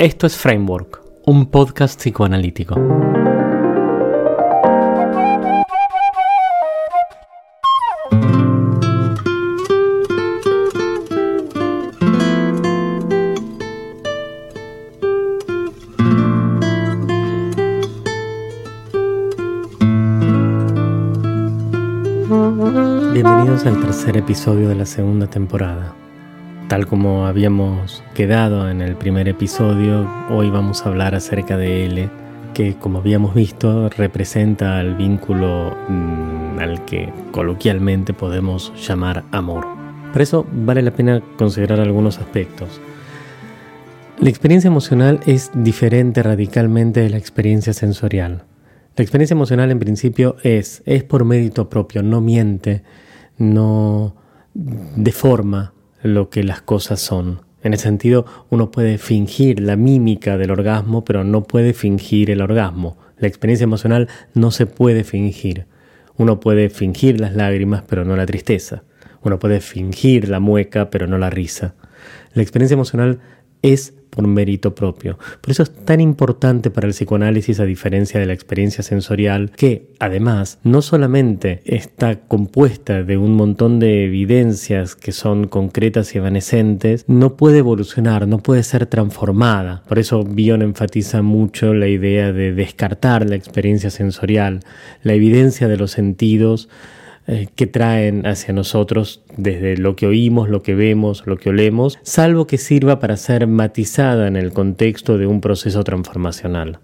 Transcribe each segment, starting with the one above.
Esto es Framework, un podcast psicoanalítico. Bienvenidos al tercer episodio de la segunda temporada. Tal como habíamos quedado en el primer episodio, hoy vamos a hablar acerca de L, que como habíamos visto representa el vínculo mm, al que coloquialmente podemos llamar amor. Por eso vale la pena considerar algunos aspectos. La experiencia emocional es diferente radicalmente de la experiencia sensorial. La experiencia emocional en principio es, es por mérito propio, no miente, no deforma, lo que las cosas son. En ese sentido, uno puede fingir la mímica del orgasmo, pero no puede fingir el orgasmo. La experiencia emocional no se puede fingir. Uno puede fingir las lágrimas, pero no la tristeza. Uno puede fingir la mueca, pero no la risa. La experiencia emocional es por mérito propio. Por eso es tan importante para el psicoanálisis, a diferencia de la experiencia sensorial, que además no solamente está compuesta de un montón de evidencias que son concretas y evanescentes, no puede evolucionar, no puede ser transformada. Por eso Bion enfatiza mucho la idea de descartar la experiencia sensorial, la evidencia de los sentidos, eh, que traen hacia nosotros desde lo que oímos, lo que vemos, lo que olemos, salvo que sirva para ser matizada en el contexto de un proceso transformacional.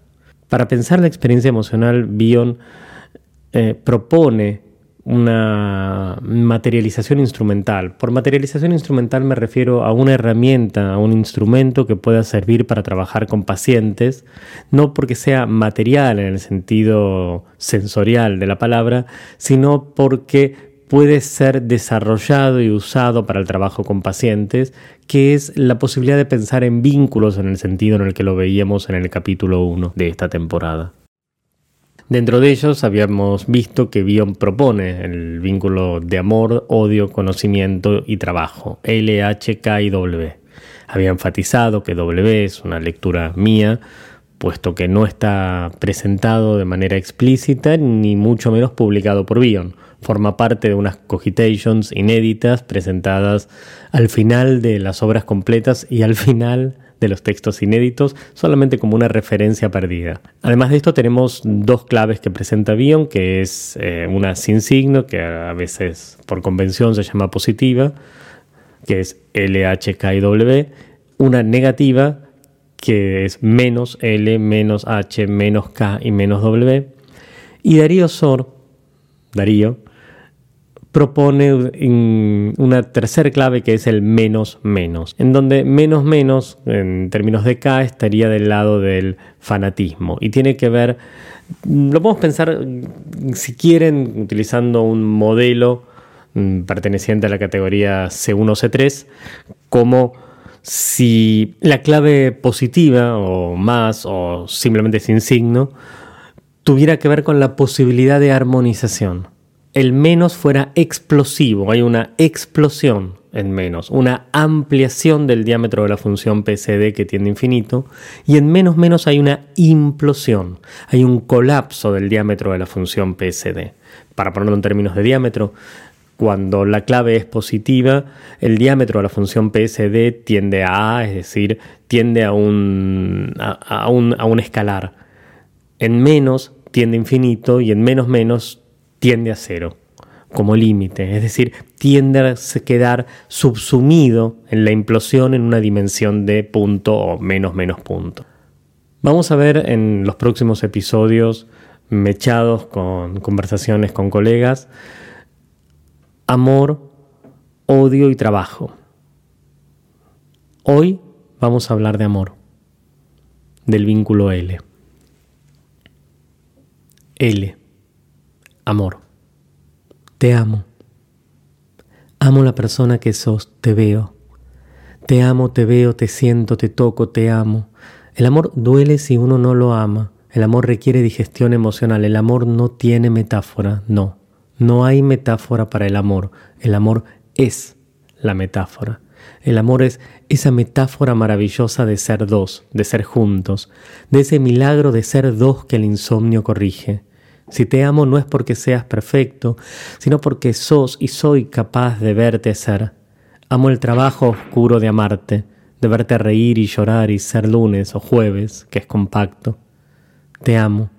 Para pensar la experiencia emocional, Bion eh, propone una materialización instrumental. Por materialización instrumental me refiero a una herramienta, a un instrumento que pueda servir para trabajar con pacientes, no porque sea material en el sentido sensorial de la palabra, sino porque puede ser desarrollado y usado para el trabajo con pacientes, que es la posibilidad de pensar en vínculos en el sentido en el que lo veíamos en el capítulo 1 de esta temporada. Dentro de ellos habíamos visto que Bion propone el vínculo de amor, odio, conocimiento y trabajo, L, H, K y W. Había enfatizado que W es una lectura mía, puesto que no está presentado de manera explícita ni mucho menos publicado por Bion. Forma parte de unas cogitations inéditas presentadas al final de las obras completas y al final de los textos inéditos solamente como una referencia perdida. Además de esto tenemos dos claves que presenta Bion, que es eh, una sin signo, que a veces por convención se llama positiva, que es L, H, K y W, una negativa, que es menos L, menos H, menos K y menos W. Y Darío Sor, Darío, propone una tercera clave que es el menos menos, en donde menos menos, en términos de K, estaría del lado del fanatismo. Y tiene que ver, lo podemos pensar, si quieren, utilizando un modelo mm, perteneciente a la categoría C1 C3, como si la clave positiva o más o simplemente sin signo tuviera que ver con la posibilidad de armonización el menos fuera explosivo, hay una explosión en menos, una ampliación del diámetro de la función PSD que tiende a infinito, y en menos menos hay una implosión, hay un colapso del diámetro de la función PSD. Para ponerlo en términos de diámetro, cuando la clave es positiva, el diámetro de la función PSD tiende a A, es decir, tiende a un, a, un, a un escalar. En menos tiende a infinito y en menos menos tiende a cero como límite, es decir, tiende a quedar subsumido en la implosión en una dimensión de punto o menos menos punto. Vamos a ver en los próximos episodios, mechados con conversaciones con colegas, amor, odio y trabajo. Hoy vamos a hablar de amor, del vínculo L. L amor. Te amo. Amo la persona que sos, te veo. Te amo, te veo, te siento, te toco, te amo. El amor duele si uno no lo ama. El amor requiere digestión emocional. El amor no tiene metáfora, no. No hay metáfora para el amor. El amor es la metáfora. El amor es esa metáfora maravillosa de ser dos, de ser juntos, de ese milagro de ser dos que el insomnio corrige. Si te amo no es porque seas perfecto, sino porque sos y soy capaz de verte ser. Amo el trabajo oscuro de amarte, de verte reír y llorar y ser lunes o jueves, que es compacto. Te amo,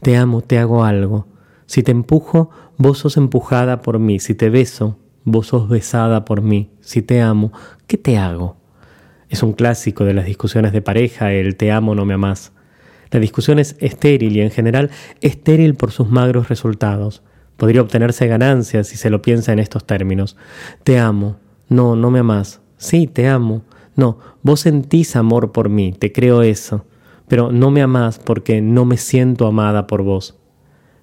te amo, te hago algo. Si te empujo, vos sos empujada por mí. Si te beso, vos sos besada por mí. Si te amo, ¿qué te hago? Es un clásico de las discusiones de pareja, el te amo, no me amas. La discusión es estéril y en general estéril por sus magros resultados. Podría obtenerse ganancias si se lo piensa en estos términos. Te amo. No, no me amas. Sí, te amo. No, vos sentís amor por mí, te creo eso. Pero no me amás porque no me siento amada por vos.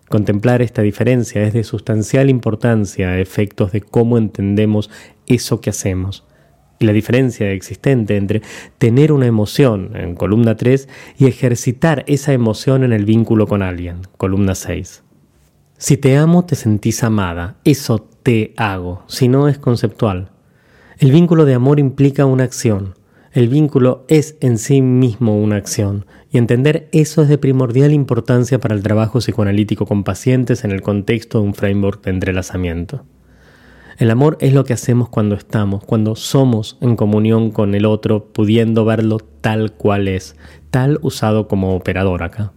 Contemplar esta diferencia es de sustancial importancia a efectos de cómo entendemos eso que hacemos la diferencia existente entre tener una emoción en columna 3 y ejercitar esa emoción en el vínculo con alguien, columna 6. Si te amo, te sentís amada, eso te hago, si no es conceptual. El vínculo de amor implica una acción, el vínculo es en sí mismo una acción, y entender eso es de primordial importancia para el trabajo psicoanalítico con pacientes en el contexto de un framework de entrelazamiento. El amor es lo que hacemos cuando estamos, cuando somos en comunión con el otro, pudiendo verlo tal cual es, tal usado como operador acá.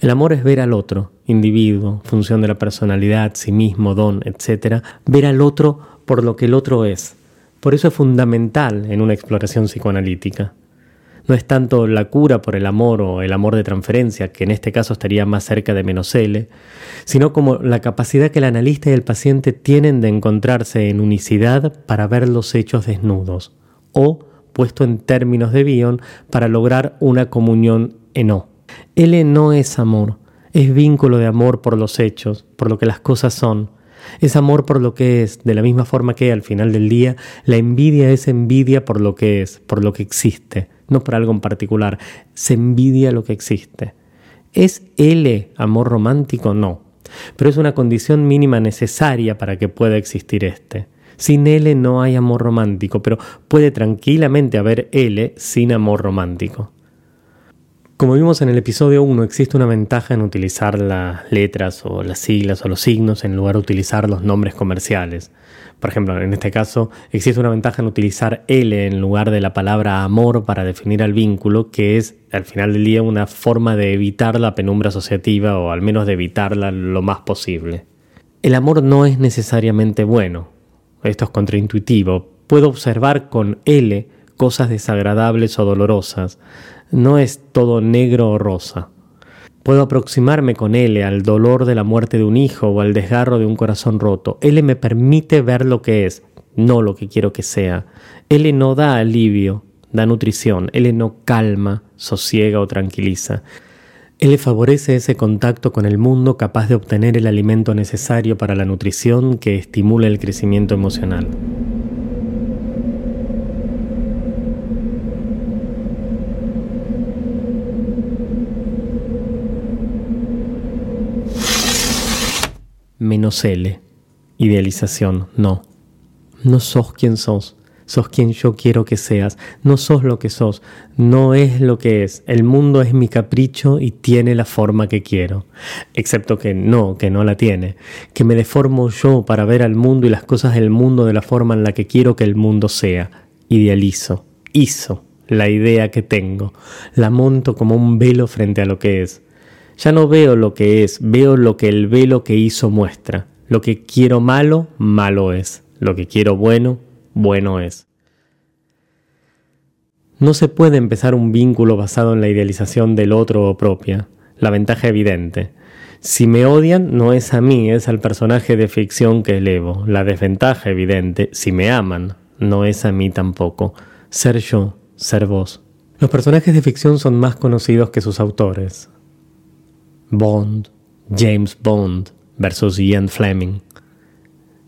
El amor es ver al otro, individuo, función de la personalidad, sí mismo, don, etc., ver al otro por lo que el otro es. Por eso es fundamental en una exploración psicoanalítica. No es tanto la cura por el amor o el amor de transferencia, que en este caso estaría más cerca de menos L, sino como la capacidad que el analista y el paciente tienen de encontrarse en unicidad para ver los hechos desnudos, o, puesto en términos de Bion, para lograr una comunión en O. L no es amor, es vínculo de amor por los hechos, por lo que las cosas son, es amor por lo que es, de la misma forma que al final del día la envidia es envidia por lo que es, por lo que existe, no por algo en particular. Se envidia lo que existe. ¿Es L amor romántico? No. Pero es una condición mínima necesaria para que pueda existir este. Sin L no hay amor romántico, pero puede tranquilamente haber L sin amor romántico. Como vimos en el episodio 1, existe una ventaja en utilizar las letras o las siglas o los signos en lugar de utilizar los nombres comerciales. Por ejemplo, en este caso, existe una ventaja en utilizar L en lugar de la palabra amor para definir al vínculo, que es, al final del día, una forma de evitar la penumbra asociativa o al menos de evitarla lo más posible. El amor no es necesariamente bueno. Esto es contraintuitivo. Puedo observar con L cosas desagradables o dolorosas no es todo negro o rosa. Puedo aproximarme con L al dolor de la muerte de un hijo o al desgarro de un corazón roto. L me permite ver lo que es, no lo que quiero que sea. L no da alivio, da nutrición. L no calma, sosiega o tranquiliza. L favorece ese contacto con el mundo capaz de obtener el alimento necesario para la nutrición que estimula el crecimiento emocional. Menos L. Idealización, no. No sos quien sos, sos quien yo quiero que seas, no sos lo que sos, no es lo que es, el mundo es mi capricho y tiene la forma que quiero, excepto que no, que no la tiene, que me deformo yo para ver al mundo y las cosas del mundo de la forma en la que quiero que el mundo sea, idealizo, hizo la idea que tengo, la monto como un velo frente a lo que es, ya no veo lo que es, veo lo que el velo que hizo muestra. Lo que quiero malo, malo es. Lo que quiero bueno, bueno es. No se puede empezar un vínculo basado en la idealización del otro o propia. La ventaja evidente. Si me odian, no es a mí, es al personaje de ficción que elevo. La desventaja evidente, si me aman, no es a mí tampoco. Ser yo, ser vos. Los personajes de ficción son más conocidos que sus autores. Bond, James Bond versus Ian Fleming,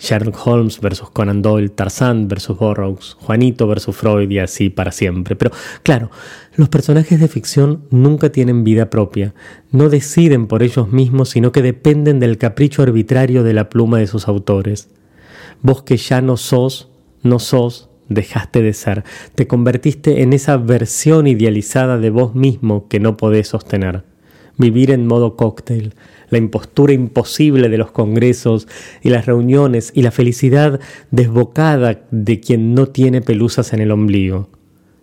Sherlock Holmes versus Conan Doyle, Tarzan versus Burroughs, Juanito versus Freud y así para siempre. Pero claro, los personajes de ficción nunca tienen vida propia, no deciden por ellos mismos, sino que dependen del capricho arbitrario de la pluma de sus autores. Vos que ya no sos, no sos, dejaste de ser, te convertiste en esa versión idealizada de vos mismo que no podés sostener. Vivir en modo cóctel, la impostura imposible de los congresos y las reuniones y la felicidad desbocada de quien no tiene pelusas en el ombligo.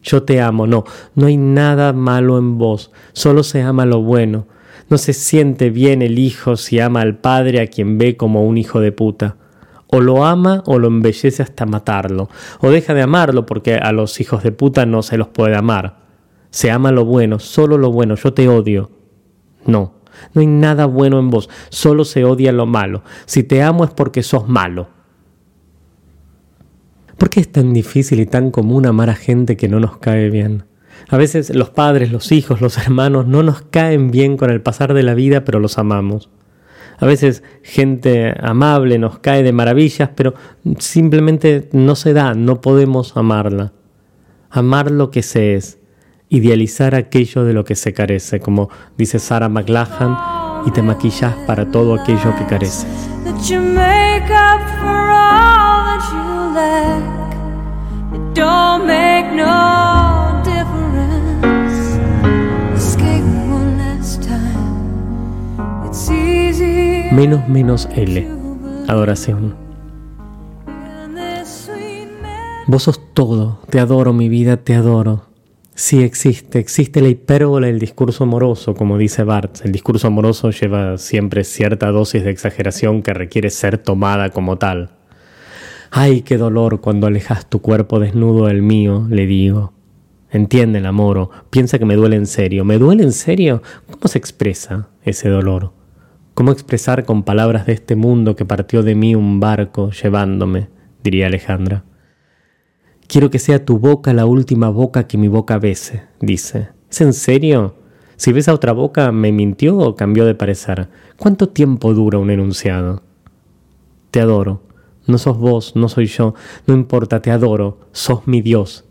Yo te amo, no, no hay nada malo en vos, solo se ama lo bueno. No se siente bien el hijo si ama al padre a quien ve como un hijo de puta. O lo ama o lo embellece hasta matarlo, o deja de amarlo porque a los hijos de puta no se los puede amar. Se ama lo bueno, solo lo bueno, yo te odio. No, no hay nada bueno en vos, solo se odia lo malo. Si te amo es porque sos malo. ¿Por qué es tan difícil y tan común amar a gente que no nos cae bien? A veces los padres, los hijos, los hermanos no nos caen bien con el pasar de la vida, pero los amamos. A veces gente amable nos cae de maravillas, pero simplemente no se da, no podemos amarla. Amar lo que se es, idealizar aquello de lo que se carece, como dice Sarah McLachlan, y te maquillas para todo aquello que careces. Menos menos L. Adoración. Vos sos todo, te adoro mi vida, te adoro. Sí existe, existe la hipérbola del discurso amoroso, como dice Barthes. El discurso amoroso lleva siempre cierta dosis de exageración que requiere ser tomada como tal. Ay, qué dolor cuando alejas tu cuerpo desnudo del mío, le digo. Entiende el amor, piensa que me duele en serio. ¿Me duele en serio? ¿Cómo se expresa ese dolor? ¿Cómo expresar con palabras de este mundo que partió de mí un barco llevándome? diría Alejandra. Quiero que sea tu boca la última boca que mi boca bese, dice. ¿Es en serio? Si ves a otra boca, ¿me mintió o cambió de parecer? ¿Cuánto tiempo dura un enunciado? Te adoro. No sos vos, no soy yo. No importa, te adoro. Sos mi Dios,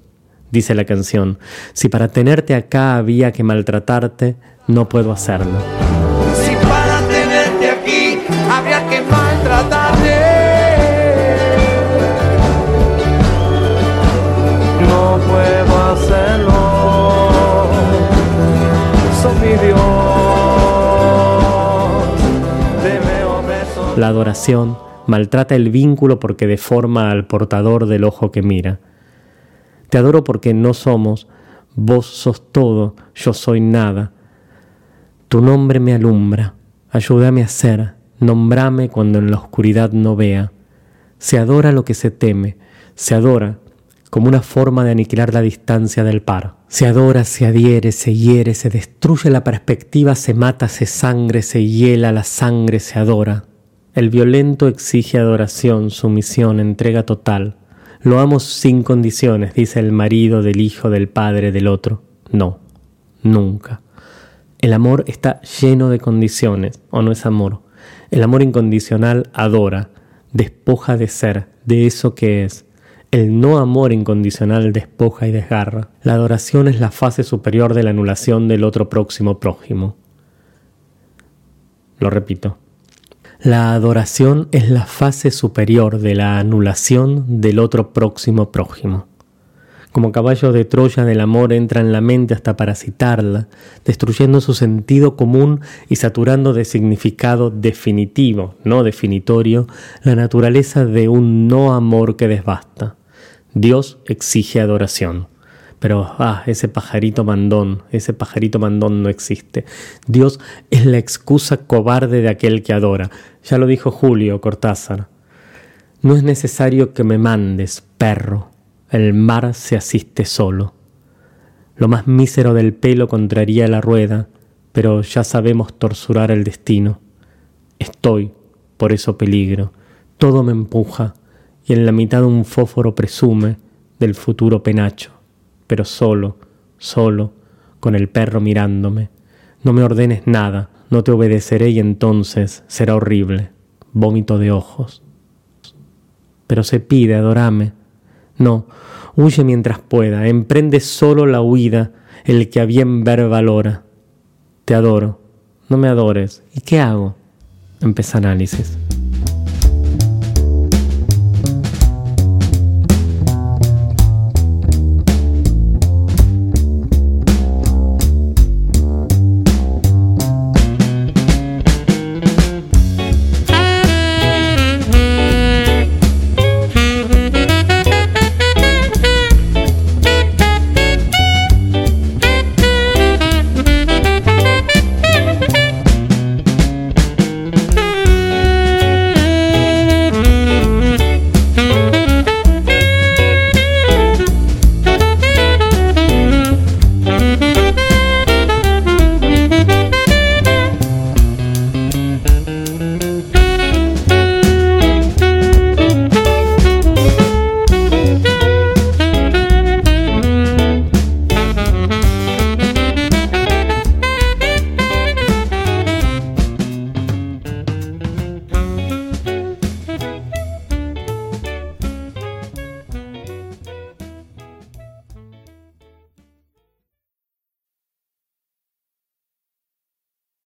dice la canción. Si para tenerte acá había que maltratarte, no puedo hacerlo. La adoración maltrata el vínculo porque deforma al portador del ojo que mira. Te adoro porque no somos, vos sos todo, yo soy nada. Tu nombre me alumbra, ayúdame a ser, nombrame cuando en la oscuridad no vea. Se adora lo que se teme, se adora como una forma de aniquilar la distancia del par. Se adora, se adhiere, se hiere, se destruye la perspectiva, se mata, se sangre, se hiela, la sangre se adora. El violento exige adoración, sumisión, entrega total. Lo amo sin condiciones, dice el marido del hijo del padre del otro. No, nunca. El amor está lleno de condiciones, o no es amor. El amor incondicional adora, despoja de ser, de eso que es. El no amor incondicional despoja y desgarra. La adoración es la fase superior de la anulación del otro próximo prójimo. Lo repito. La adoración es la fase superior de la anulación del otro próximo prójimo. Como caballo de Troya del amor entra en la mente hasta parasitarla, destruyendo su sentido común y saturando de significado definitivo, no definitorio, la naturaleza de un no amor que desbasta. Dios exige adoración. Pero, ah, ese pajarito mandón, ese pajarito mandón no existe. Dios es la excusa cobarde de aquel que adora. Ya lo dijo Julio Cortázar. No es necesario que me mandes, perro. El mar se asiste solo. Lo más mísero del pelo contraría la rueda, pero ya sabemos torsurar el destino. Estoy, por eso peligro. Todo me empuja, y en la mitad un fósforo presume del futuro penacho pero solo, solo, con el perro mirándome. No me ordenes nada, no te obedeceré y entonces será horrible, vómito de ojos. Pero se pide, adorame. No, huye mientras pueda, emprende solo la huida, el que a bien ver valora. Te adoro, no me adores. ¿Y qué hago? Empieza análisis.